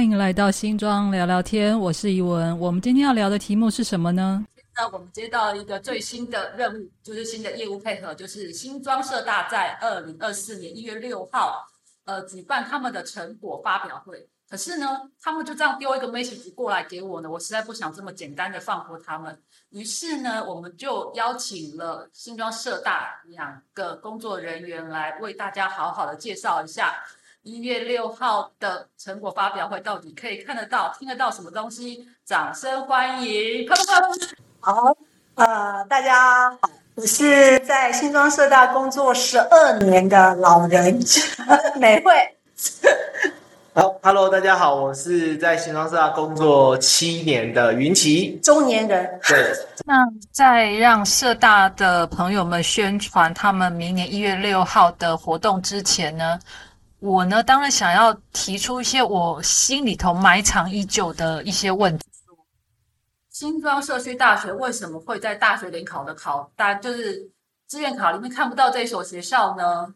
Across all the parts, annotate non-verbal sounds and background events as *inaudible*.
欢迎来到新庄聊聊天，我是怡文。我们今天要聊的题目是什么呢？那我们接到一个最新的任务，就是新的业务配合，就是新庄社大在二零二四年一月六号，呃，举办他们的成果发表会。可是呢，他们就这样丢一个 message 过来给我呢，我实在不想这么简单的放过他们。于是呢，我们就邀请了新庄社大两个工作人员来为大家好好的介绍一下一月六号的成果发表会到底可以看得到、听得到什么东西。掌声欢迎！啪啪啪！好，呃，大家好，我是在新庄社大工作十二年的老人美惠。*laughs* 好，Hello，大家好，我是在新庄社大工作七年的云奇，中年人。对，那在让社大的朋友们宣传他们明年一月六号的活动之前呢，我呢当然想要提出一些我心里头埋藏已久的一些问题。新庄社区大学为什么会在大学联考的考单，就是志愿考里面看不到这一所学校呢？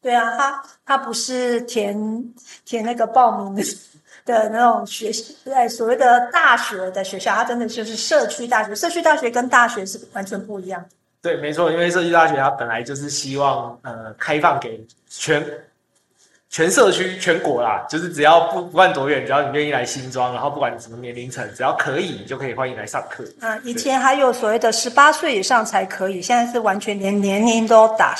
对啊，他他不是填填那个报名的 *laughs* 的那种学对所谓的大学的学校，它真的就是社区大学。社区大学跟大学是完全不一样。对，没错，因为社区大学它本来就是希望呃开放给全全社区全国啦，就是只要不不管多远，只要你愿意来新庄，然后不管什么年龄层，只要可以，你就可以欢迎来上课。嗯，以前还有所谓的十八岁以上才可以，现在是完全连年龄都打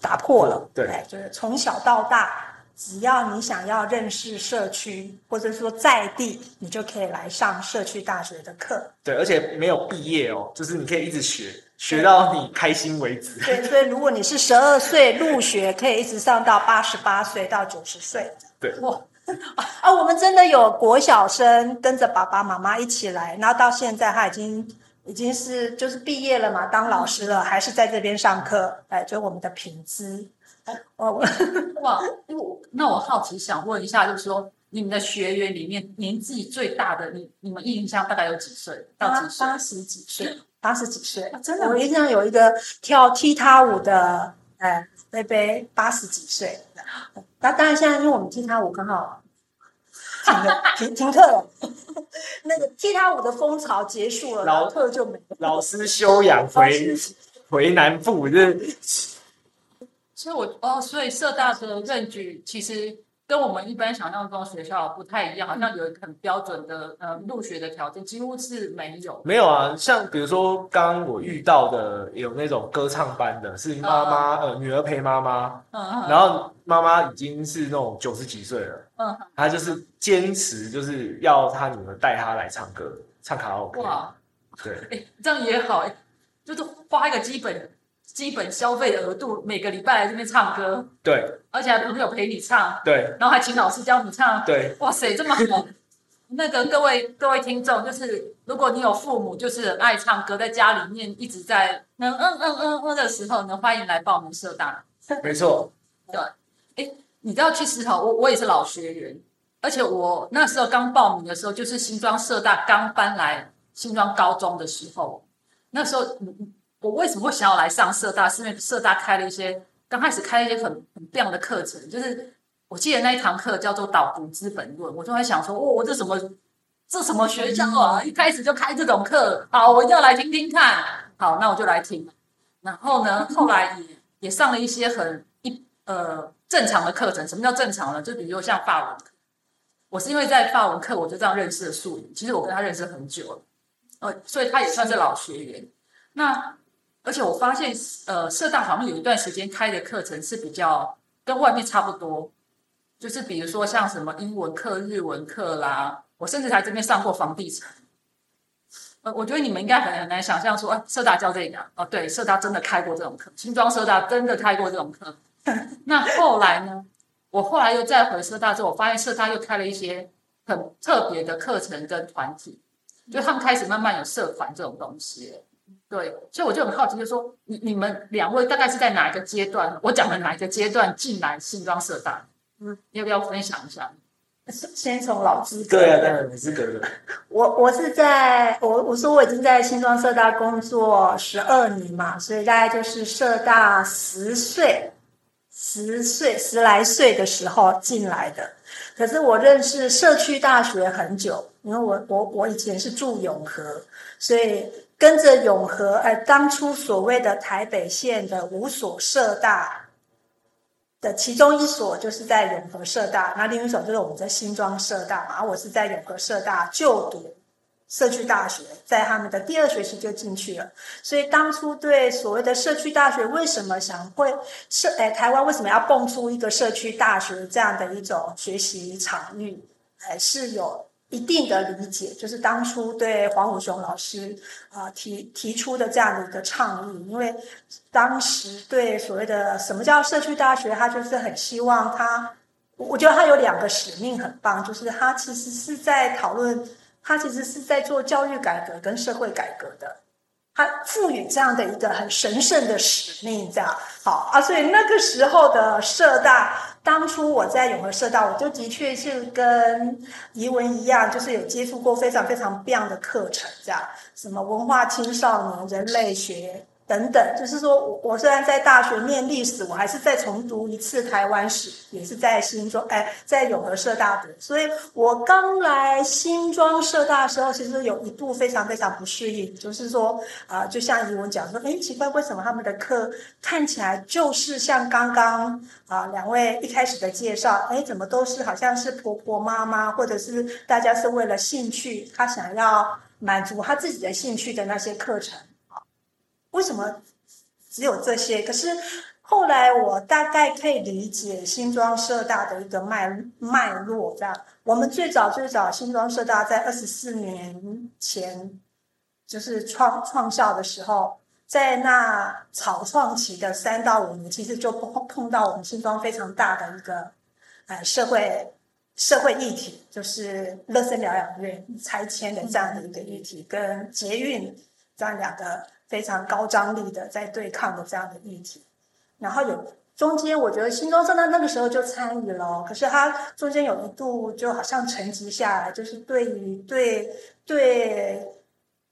打破了。对，就是从小到大，只要你想要认识社区，或者说在地，你就可以来上社区大学的课。对，而且没有毕业哦，就是你可以一直学，学到你开心为止。对，所以如果你是十二岁入学，可以一直上到八十八岁到九十岁。对，哇，啊，我们真的有国小生跟着爸爸妈妈一起来，然后到现在他已经。已经是就是毕业了嘛，当老师了，还是在这边上课？哎，就我们的品质。哦，哇，因为那我好奇想问一下，就是说你们的学员里面年纪最大的，你你们印象大概有几岁？到几岁？八十几岁，八十几岁。真的，我印象有一个跳踢踏舞的，哎，贝贝八十几岁。那当然，现在因为我们踢踏舞刚好。停停课了，*laughs* 那个踢踏舞的风潮结束了，老课就没了。老师休养回回南部，这。所以，我哦，所以社大的任举其实跟我们一般想象中学校不太一样，好像有很标准的呃入学的条件，几乎是没有。没有啊，像比如说刚刚我遇到的有那种歌唱班的，是妈妈呃女儿陪妈妈，嗯嗯，然后妈妈已经是那种九十几岁了，嗯，她就是坚持就是要她女儿带她来唱歌，唱卡拉 OK。哇，对，哎，*laughs* 这样也好，哎，就是花一个基本。基本消费的额度，每个礼拜来这边唱歌，对，而且还朋友陪你唱，对，然后还请老师教你唱，对，哇塞，这么好。*laughs* 那个各位各位听众，就是如果你有父母就是爱唱歌，在家里面一直在嗯嗯嗯嗯嗯的时候呢，欢迎来报名社大。没错，*laughs* 对，哎，你知道其实哈，我我也是老学员，而且我那时候刚报名的时候，就是新庄社大刚搬来新庄高中的时候，那时候嗯。我为什么会想要来上社大？是因为社大开了一些，刚开始开了一些很很棒的课程。就是我记得那一堂课叫做《导读资本论》，我就在想说，哦，我这什么这什么学校啊？一开始就开这种课，好，我一定要来听听看。好，那我就来听。然后呢，后来也也上了一些很一呃正常的课程。什么叫正常呢？就比如说像法文，我是因为在法文课我就这样认识了素云。其实我跟他认识很久了，呃，所以他也算是老学员。那而且我发现，呃，社大好像有一段时间开的课程是比较跟外面差不多，就是比如说像什么英文课、日文课啦，我甚至在这边上过房地产。呃，我觉得你们应该很很难想象说，啊，社大教这个哦，对，社大真的开过这种课，新庄社大真的开过这种课。*laughs* 那后来呢，我后来又再回社大之后，我发现社大又开了一些很特别的课程跟团体，就他们开始慢慢有社团这种东西。对，所以我就很好奇，就说你你们两位大概是在哪一个阶段？我讲的哪一个阶段进来新庄社大？嗯，要不要分享一下？先从老资格。对啊，当然资格的。我我是在我我说我已经在新庄社大工作十二年嘛，所以大概就是社大十岁十岁十来岁的时候进来的。可是我认识社区大学很久，因为我我我以前是住永和，所以跟着永和，呃，当初所谓的台北县的五所社大的其中一所就是在永和社大，那另一所就是我们在新庄社大嘛，而我是在永和社大就读。社区大学在他们的第二学期就进去了，所以当初对所谓的社区大学为什么想会社哎台湾为什么要蹦出一个社区大学这样的一种学习场域，还是有一定的理解。就是当初对黄武雄老师啊提提出的这样的一个倡议，因为当时对所谓的什么叫社区大学，他就是很希望他，我觉得他有两个使命很棒，就是他其实是在讨论。他其实是在做教育改革跟社会改革的，他赋予这样的一个很神圣的使命，这样好啊。所以那个时候的社大，当初我在永和社道，我就的确是跟怡文一样，就是有接触过非常非常棒的课程，这样什么文化青少年、人类学。等等，就是说我我虽然在大学念历史，我还是再重读一次台湾史，也是在新庄，哎，在永和社大读。所以我刚来新庄社大的时候，其实有一度非常非常不适应，就是说啊，就像怡文讲说，哎，奇怪，为什么他们的课看起来就是像刚刚啊两位一开始的介绍，哎，怎么都是好像是婆婆妈妈，或者是大家是为了兴趣，他想要满足他自己的兴趣的那些课程。为什么只有这些？可是后来我大概可以理解新庄社大的一个脉脉络。这样，我们最早最早新庄社大在二十四年前就是创创校的时候，在那草创期的三到五年，其实就碰碰到我们新庄非常大的一个呃社会社会议题，就是乐生疗养院拆迁的这样的一个议题，跟捷运这样两个。非常高张力的在对抗的这样的议题，然后有中间，我觉得新庄社大那个时候就参与了，可是他中间有一度就好像沉寂下来，就是对于对对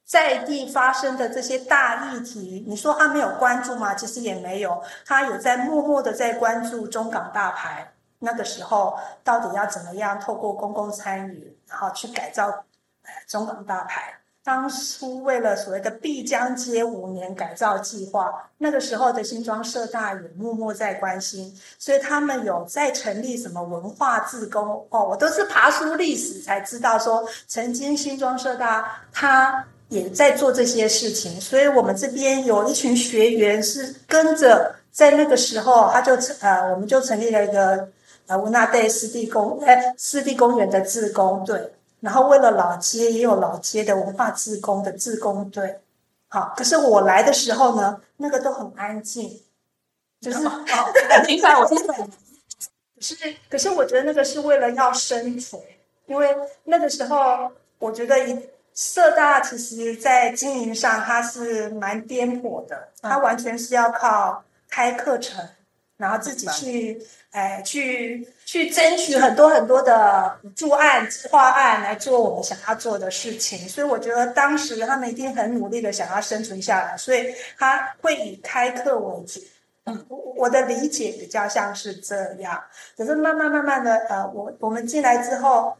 在地发生的这些大议题，你说他没有关注吗？其实也没有，他有在默默的在关注中港大牌那个时候到底要怎么样透过公共参与，然后去改造中港大牌。当初为了所谓的碧江街五年改造计划，那个时候的新庄社大也默默在关心，所以他们有在成立什么文化自工哦，我都是爬书历史才知道说，曾经新庄社大他也在做这些事情，所以我们这边有一群学员是跟着在那个时候，他就呃，我们就成立了一个呃乌纳队湿地公哎湿地公园的自工队。然后为了老街，也有老街的文化自工的自工队，好。可是我来的时候呢，那个都很安静，就是哦，*laughs* 明白我听懂。可是，可是我觉得那个是为了要生存，因为那个时候我觉得一社大其实在经营上它是蛮颠簸的，它完全是要靠开课程，然后自己去。哎，去去争取很多很多的补助案、计划案来做我们想要做的事情，所以我觉得当时他们一定很努力的想要生存下来，所以他会以开课为主。嗯，我我的理解比较像是这样。可是慢慢慢慢的，呃，我我们进来之后，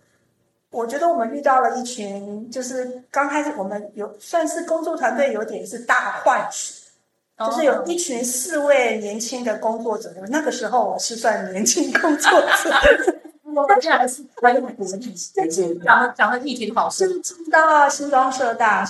我觉得我们遇到了一群，就是刚开始我们有算是工作团队，有点是大换血。就是有一群四位年轻的工作者，那个时候我是算年轻工作者，*laughs* 我现在还是还有很多议题，讲讲的议题好深。到新庄社大，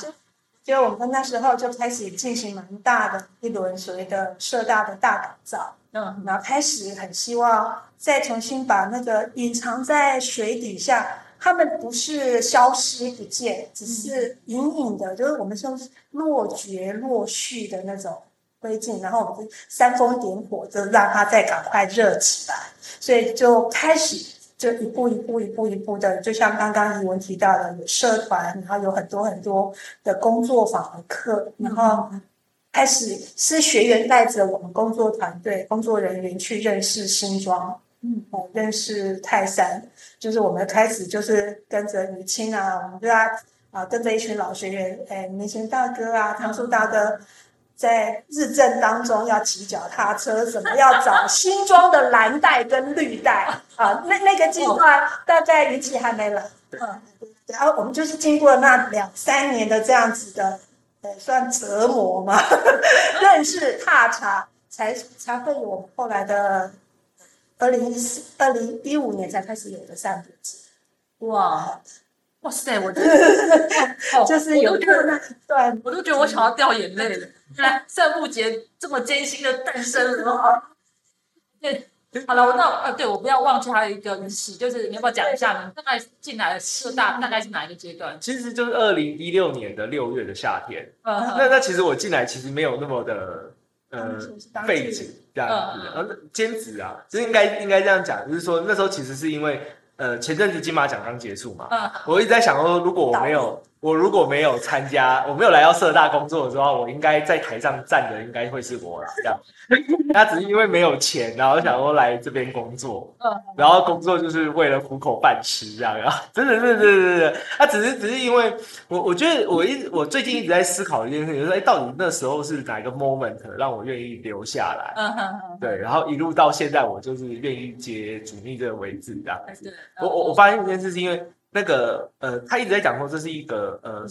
就我们那时候就开始进行蛮大的一轮所谓的社大的大改造，嗯，然后开始很希望再重新把那个隐藏在水底下，他们不是消失不见，只是隐隐的，就是我们说落绝落续的那种。灰烬，然后我们就煽风点火，就让它再赶快热起来。所以就开始就一步一步一步一步的，就像刚刚怡文提到的，有社团，然后有很多很多的工作坊的课，然后开始是学员带着我们工作团队工作人员去认识新庄，嗯，认识泰山，就是我们开始就是跟着于青啊，我们就要啊跟着一群老学员，哎，明星大哥啊，唐叔大哥。在日正当中要骑脚踏车，什么要找新装的蓝带跟绿带。啊，那那个阶段大概年纪还没来，嗯，然后我们就是经过那两三年的这样子的，呃，算折磨嘛，*laughs* 认识踏查，才才会有我们后来的二零一四、二零一五年才开始有的散步节，哇。哇塞！我 *laughs* 就是有过那一段，我都觉得我想要掉眼泪了。*laughs* 来，散步节这么艰辛的诞生了。*laughs* 对，好了，我那呃，对我不要忘记还有一个仪式，就是你要不要讲一下呢？大概进来社大大概是哪一个阶段？其实就是二零一六年的六月的夏天。嗯，那那其实我进来其实没有那么的呃背景这样子，呃兼职啊，就应该应该这样讲，就是说那时候其实是因为。呃，前阵子金马奖刚结束嘛，我一直在想说，如果我没有。我如果没有参加，我没有来到社大工作的时候，我应该在台上站的应该会是我啦。这样，*laughs* 他只是因为没有钱，然后想说来这边工作，嗯，然后工作就是为了糊口饭吃这样。*laughs* 然后，真的是，是是是，他只是只是因为我，我觉得我一我最近一直在思考一件事情，就是哎，到底那时候是哪一个 moment 让我愿意留下来？嗯哼哼，对，然后一路到现在，我就是愿意接主力这个位置这样子。我我我发现一件事是因为。那个呃，他一直在讲说这是一个呃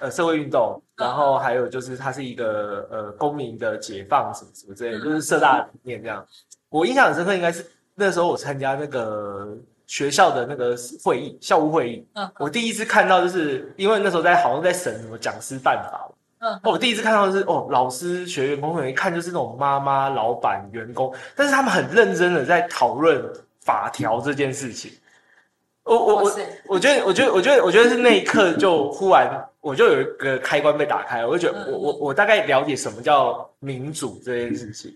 呃社会运动，然后还有就是它是一个呃公民的解放什么什么之类的，就是社大理念这样。我印象很深刻，应该是那时候我参加那个学校的那个会议，校务会议。嗯。我第一次看到，就是因为那时候在好像在审什么讲师办法。嗯。我第一次看到的是哦，老师、学员、工作人员一看就是那种妈妈、老板、员工，但是他们很认真的在讨论法条这件事情。我我我我觉得我觉得我觉得我觉得是那一刻就忽然我就有一个开关被打开，我就觉得我我我大概了解什么叫民主这件事情，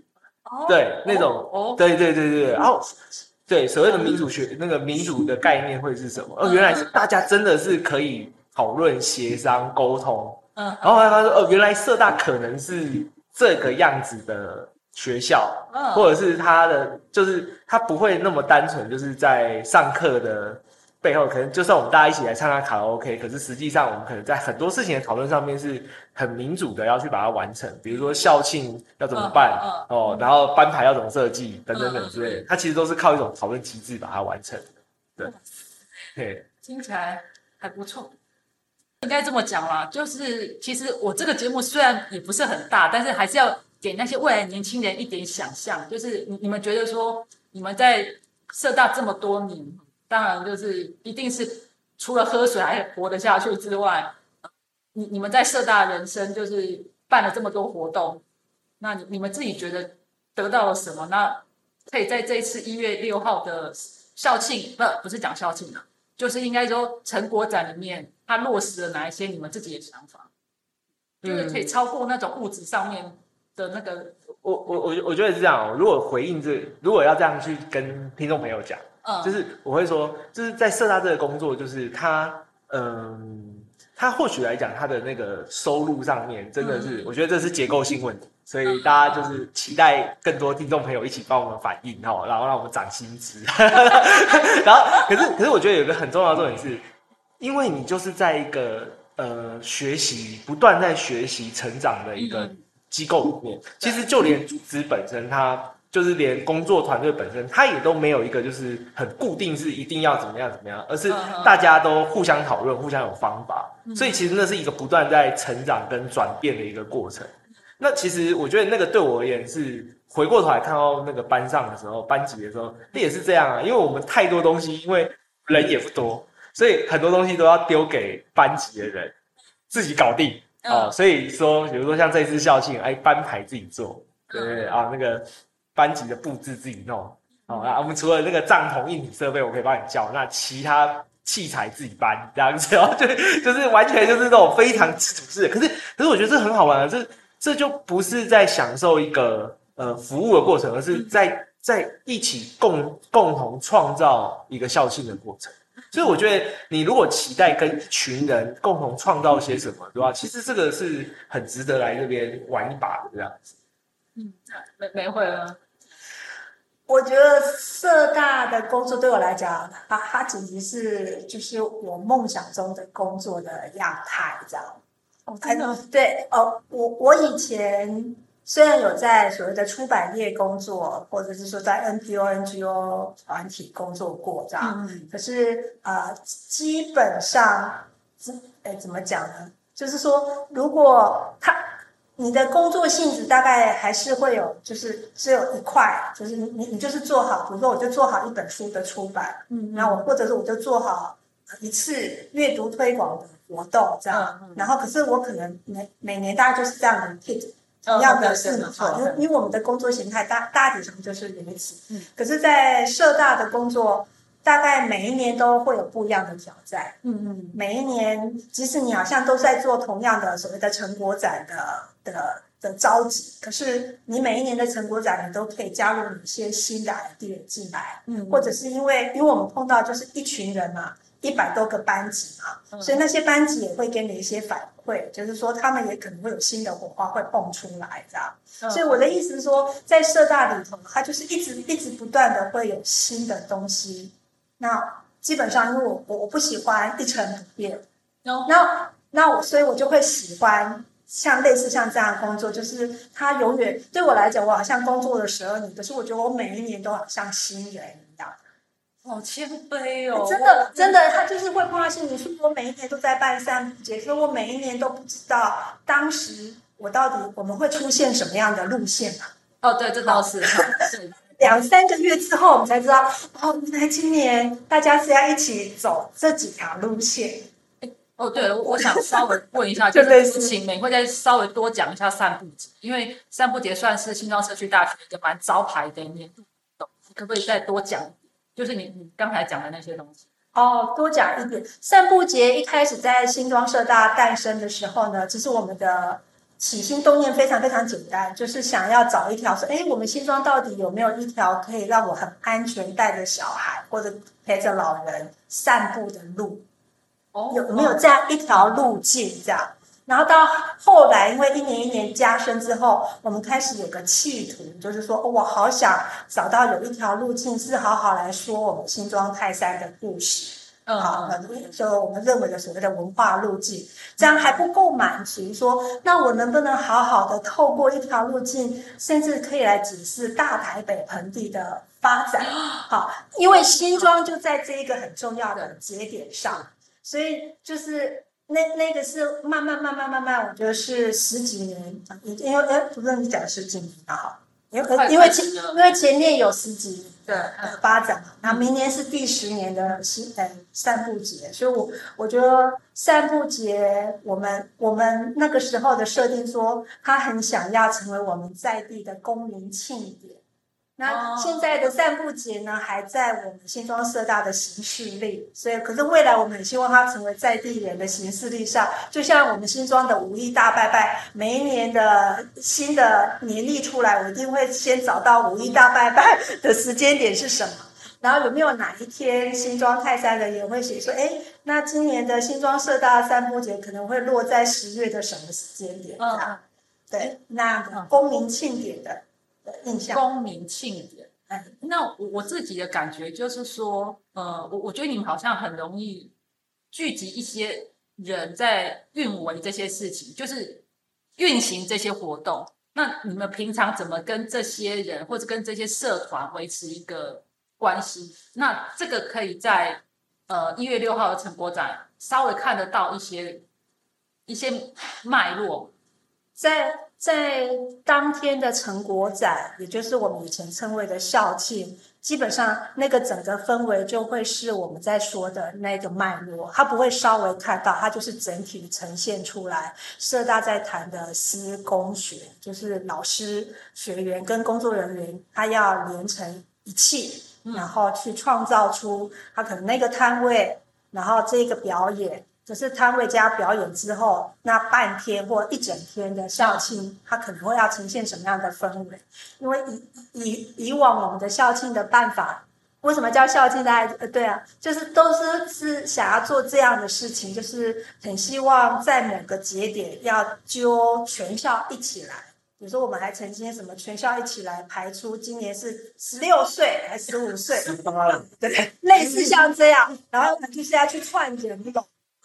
对那种对对对对，然后对所谓的民主学那个民主的概念会是什么？哦，原来是大家真的是可以讨论、协商、沟通，嗯，然后后来他说哦，原来社大可能是这个样子的学校，嗯，或者是他的就是他不会那么单纯，就是在上课的。背后可能就算我们大家一起来唱唱卡拉 OK，可是实际上我们可能在很多事情的讨论上面是很民主的，要去把它完成。比如说校庆要怎么办哦，然后班牌要怎么设计等等等之类，它其实都是靠一种讨论机制把它完成。对，对，听起来还不错。应该这么讲啦，就是其实我这个节目虽然也不是很大，但是还是要给那些未来年轻人一点想象，就是你你们觉得说你们在社大这么多年。当然，就是一定是除了喝水还活得下去之外，你你们在社大人生就是办了这么多活动，那你你们自己觉得得到了什么？那可以在这一次一月六号的校庆，不不是讲校庆的，就是应该说成果展里面，它落实了哪一些你们自己的想法？就是可以超过那种物质上面的那个。我我我我觉得是这样，如果回应这，如果要这样去跟听众朋友讲。就是我会说，就是在社大这个工作，就是他，嗯，他或许来讲，他的那个收入上面真的是，我觉得这是结构性问题，所以大家就是期待更多听众朋友一起帮我们反映哈，然后让我们涨薪资。*laughs* 然后，可是可是我觉得有一个很重要的重点是，因为你就是在一个呃学习不断在学习成长的一个机构里面，其实就连组织本身它。就是连工作团队本身，他也都没有一个就是很固定是一定要怎么样怎么样，而是大家都互相讨论，互相有方法。所以其实那是一个不断在成长跟转变的一个过程。那其实我觉得那个对我而言是回过头来看到那个班上的时候，班级的时候，那也是这样啊。因为我们太多东西，因为人也不多，所以很多东西都要丢给班级的人自己搞定啊。所以说，比如说像这次校庆，哎，班牌自己做，对不对啊？那个。班级的布置自己弄，好，那我们除了那个帐篷硬体设备，我可以帮你叫，那其他器材自己搬，这样子哦，就就是完全就是那种非常自主式。可是，可是我觉得这很好玩啊，这这就不是在享受一个呃服务的过程，而是在在一起共共同创造一个校庆的过程。所以我觉得，你如果期待跟一群人共同创造些什么，对吧？其实这个是很值得来这边玩一把的这样子。嗯，没没会了。我觉得社大的工作对我来讲，它它简直是就是我梦想中的工作的样态，这样。真的对哦，我我以前虽然有在所谓的出版业工作，或者是说在 NPO、NGO 团体工作过这样，可是呃，基本上，哎，怎么讲呢？就是说，如果他你的工作性质大概还是会有，就是只有一块，就是你你你就是做好，比如说我就做好一本书的出版，嗯，然后我或者是我就做好一次阅读推广的活动这样，然后可是我可能每每年大概就是这样的 hit 一样的事嘛，因为因为我们的工作形态大大体上就是如此，嗯，可是，在社大的工作。大概每一年都会有不一样的挑战，嗯嗯，每一年即使你好像都在做同样的所谓的成果展的的的召集，可是你每一年的成果展，你都可以加入一些新的 idea 进来，嗯，或者是因为因为我们碰到就是一群人嘛，一百多个班级嘛，所以那些班级也会给你一些反馈，就是说他们也可能会有新的火花会蹦出来，这样。所以我的意思是说，在社大里头，它就是一直一直不断的会有新的东西。那基本上，因为我我我不喜欢一成不变，那那我所以，我就会喜欢像类似像这样的工作，就是他永远对我来讲，我好像工作了十二年，可是我觉得我每一年都好像新人一样。好谦卑哦，真的真的，他就是会碰到心理说，我每一年都在办散步节，所以我每一年都不知道当时我到底我们会出现什么样的路线嘛？哦，对，这倒是是。两三个月之后，我们才知道哦，原来今年大家是要一起走这几条路线。哦，对了，我想稍微问一下，*laughs* 就是请美会再稍微多讲一下散步节，因为散步节算是新庄社区大学一个蛮招牌的年度活动，可不可以再多讲？就是你你刚才讲的那些东西。哦，多讲一点。散步节一开始在新庄社大诞生的时候呢，这是我们的。起心动念非常非常简单，就是想要找一条说，哎，我们新庄到底有没有一条可以让我很安全带着小孩或者陪着老人散步的路？哦，有没有这样一条路径？这样，然后到后来，因为一年一年加深之后，我们开始有个企图，就是说，我好想找到有一条路径，是好好来说我们新庄泰山的故事。好，就我们认为的所谓的文化路径，这样还不够满足。说，那我能不能好好的透过一条路径，甚至可以来指示大台北盆地的发展？好，因为新庄就在这一个很重要的节点上，所以就是那那个是慢慢慢慢慢慢，我觉得是十几年，因为哎，不是你讲十几年的哈。因为因为前因为前面有十几年的发展嘛，那明年是第十年的十呃散步节，所以我我觉得散步节我们我们那个时候的设定说，他很想要成为我们在地的公民庆典。那现在的散步节呢，还在我们新庄社大的行事历，所以可是未来我们很希望它成为在地人的行事历上，就像我们新庄的五一大拜拜，每一年的新的年历出来，我一定会先找到五一大拜拜的时间点是什么，然后有没有哪一天新庄泰山人也会写说，哎，那今年的新庄社大散步节可能会落在十月的什么时间点？嗯，对，那个公民庆典的。印象公民庆典，哎，那我我自己的感觉就是说，呃，我我觉得你们好像很容易聚集一些人在运维这些事情，就是运行这些活动。那你们平常怎么跟这些人或者跟这些社团维持一个关系？那这个可以在呃一月六号的成果展稍微看得到一些一些脉络，在。在当天的成果展，也就是我们以前称为的校庆，基本上那个整个氛围就会是我们在说的那个脉络，它不会稍微看到，它就是整体呈现出来。社大在谈的施工学，就是老师、学员跟工作人员，他要连成一气，然后去创造出他可能那个摊位，然后这个表演。可是摊位加表演之后，那半天或一整天的校庆，它可能会要呈现什么样的氛围？因为以以以往我们的校庆的办法，为什么叫校庆？大家呃，对啊，就是都是是想要做这样的事情，就是很希望在某个节点要揪全校一起来。比如说，我们还曾经什么全校一起来排出今年是十六岁还是十五岁？十八了，对，类似像这样，然后就是要去串人龙。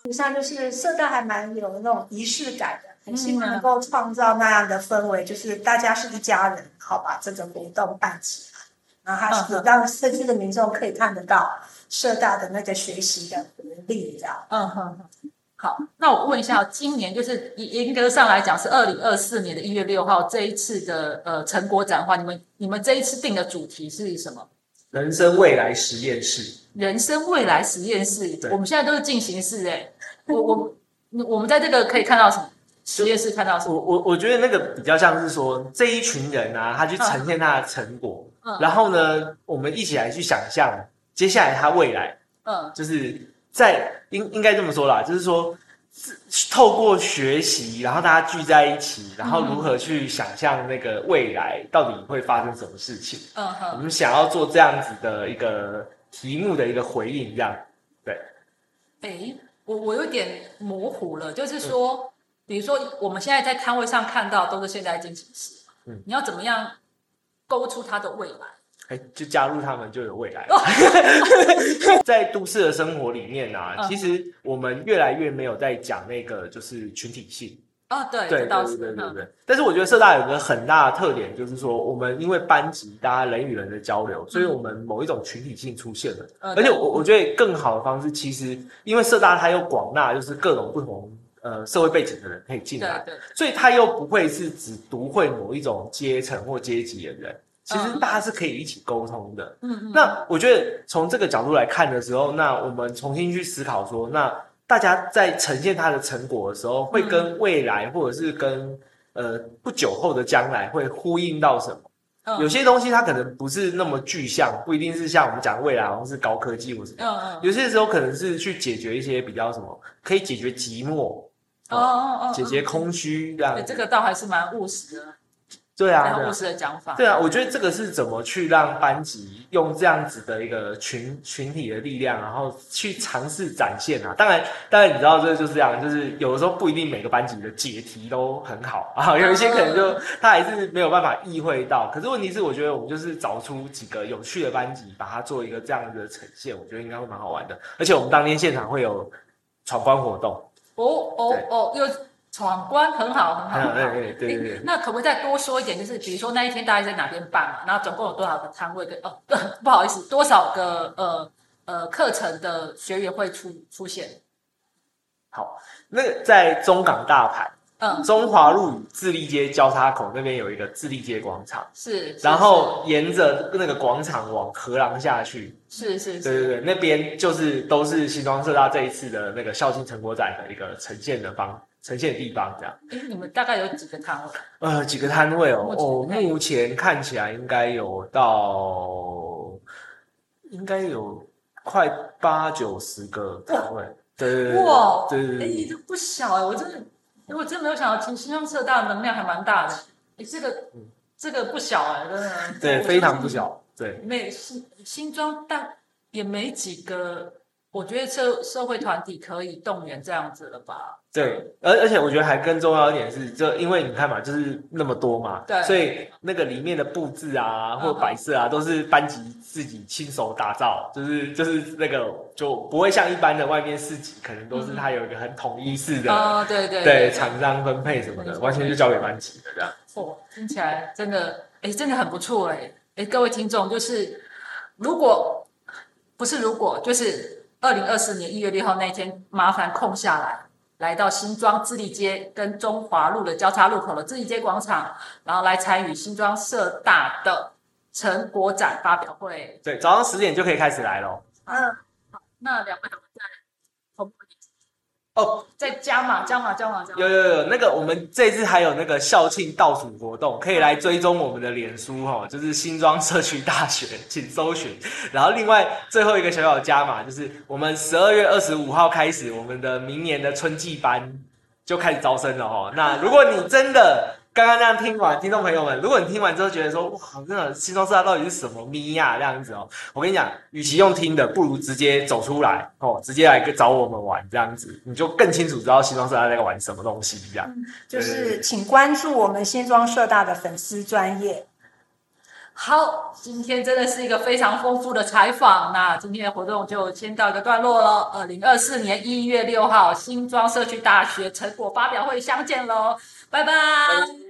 实际上就是社大还蛮有那种仪式感的，很希望能够创造那样的氛围，就是大家是一家人，好把这个活动办起来，然后他是让社区的民众可以看得到社大的那个学习的能力，这样。嗯哼。好，那我问一下，今年就是严格上来讲是二零二四年的一月六号这一次的呃成果展的话，你们你们这一次定的主题是什么？人生未来实验室。人生未来实验室，我们现在都是进行式哎，我我我们在这个可以看到什么？实验室看到什么？我我我觉得那个比较像是说这一群人啊，他去呈现他的成果，然后呢，我们一起来去想象接下来他未来，嗯，就是。在应应该这么说啦，就是说，透过学习，然后大家聚在一起，然后如何去想象那个未来到底会发生什么事情？嗯哼，我们想要做这样子的一个题目的一个回应，这样对。哎，我我有点模糊了，就是说，比如说我们现在在摊位上看到都是现在进行时，嗯，你要怎么样勾出它的未来？哎，就加入他们就有未来。*laughs* 在都市的生活里面啊，其实我们越来越没有在讲那个就是群体性。哦，对，对，对，对，对，对。但是我觉得社大有个很大的特点，就是说我们因为班级大家人与人的交流，所以我们某一种群体性出现了。而且我我觉得更好的方式，其实因为社大它又广纳，就是各种不同呃社会背景的人可以进来，所以它又不会是只读会某一种阶层或阶级的人。其实大家是可以一起沟通的。嗯嗯。那我觉得从这个角度来看的时候，那我们重新去思考说，那大家在呈现他的成果的时候，会跟未来或者是跟呃不久后的将来会呼应到什么？有些东西它可能不是那么具象，不一定是像我们讲未来好像是高科技或什么。嗯嗯。有些时候可能是去解决一些比较什么，可以解决寂寞。哦哦哦。解决空虚这样。这个倒还是蛮务实的。对啊，务实的讲法。对啊，我觉得这个是怎么去让班级用这样子的一个群群体的力量，然后去尝试展现啊。当然，当然你知道这就是这样，就是有的时候不一定每个班级的解题都很好啊，*laughs* 有一些可能就他还是没有办法意会到。可是问题是，我觉得我们就是找出几个有趣的班级，把它做一个这样子的呈现，我觉得应该会蛮好玩的。而且我们当天现场会有闯关活动。哦哦哦，又。闯关很好，很好。对对对对。那可不可以再多说一点？就是比如说那一天大概在哪边办嘛？然后总共有多少个摊位？跟哦，*laughs* 不好意思，多少个呃呃课程的学员会出出现？好，那个在中港大盘，嗯，中华路与智利街交叉口那边有一个智利街广场，是。然后沿着那个广场往河廊下去，是是。对对对，那边就是都是新庄社大这一次的那个校庆成果展的一个呈现的方。呈现的地方这样，哎，你们大概有几个摊位？呃，几个摊位哦，哦，目前看起来应该有到，应该有快八九十个摊位，*laughs* 对对对，哇，对对对，哎，这不小哎，我真的，我真没有想到，新新庄社大能量还蛮大的，哎，这个，这个不小哎，真的，对，非常不小，对，没新新庄但也没几个，我觉得社社会团体可以动员这样子了吧。对，而而且我觉得还更重要一点是，就因为你看嘛，就是那么多嘛，对，所以那个里面的布置啊，或摆设啊，都是班级自己亲手打造，就是就是那个就不会像一般的外面市集，可能都是它有一个很统一式的，哦，对对对，厂商分配什么的，完全就交给班级的这样。哦，听起来真的，哎，真的很不错哎，哎，各位听众，就是如果不是如果，就是二零二四年一月六号那一天，麻烦空下来。来到新庄智利街跟中华路的交叉路口的智利街广场，然后来参与新庄社大的成果展发表会。对，早上十点就可以开始来了。嗯，好，那两位同在同步哦，在加码加码加码加码。有有有，那个我们这次还有那个校庆倒数活动，可以来追踪我们的脸书哈，就是新庄社区大学，请搜寻。然后另外最后一个小小加码，就是我们十二月二十五号开始，我们的明年的春季班就开始招生了哈。那如果你真的。刚刚那样听完，听众朋友们，如果你听完之后觉得说哇，真的西装社大到底是什么咪呀这样子哦，我跟你讲，与其用听的，不如直接走出来哦，直接来找我们玩这样子，你就更清楚知道新装社大在玩什么东西这样。就是请关注我们新庄社大的粉丝专业。好，今天真的是一个非常丰富的采访。那今天的活动就先到一个段落喽。二零二四年一月六号，新庄社区大学成果发表会相见喽，拜拜。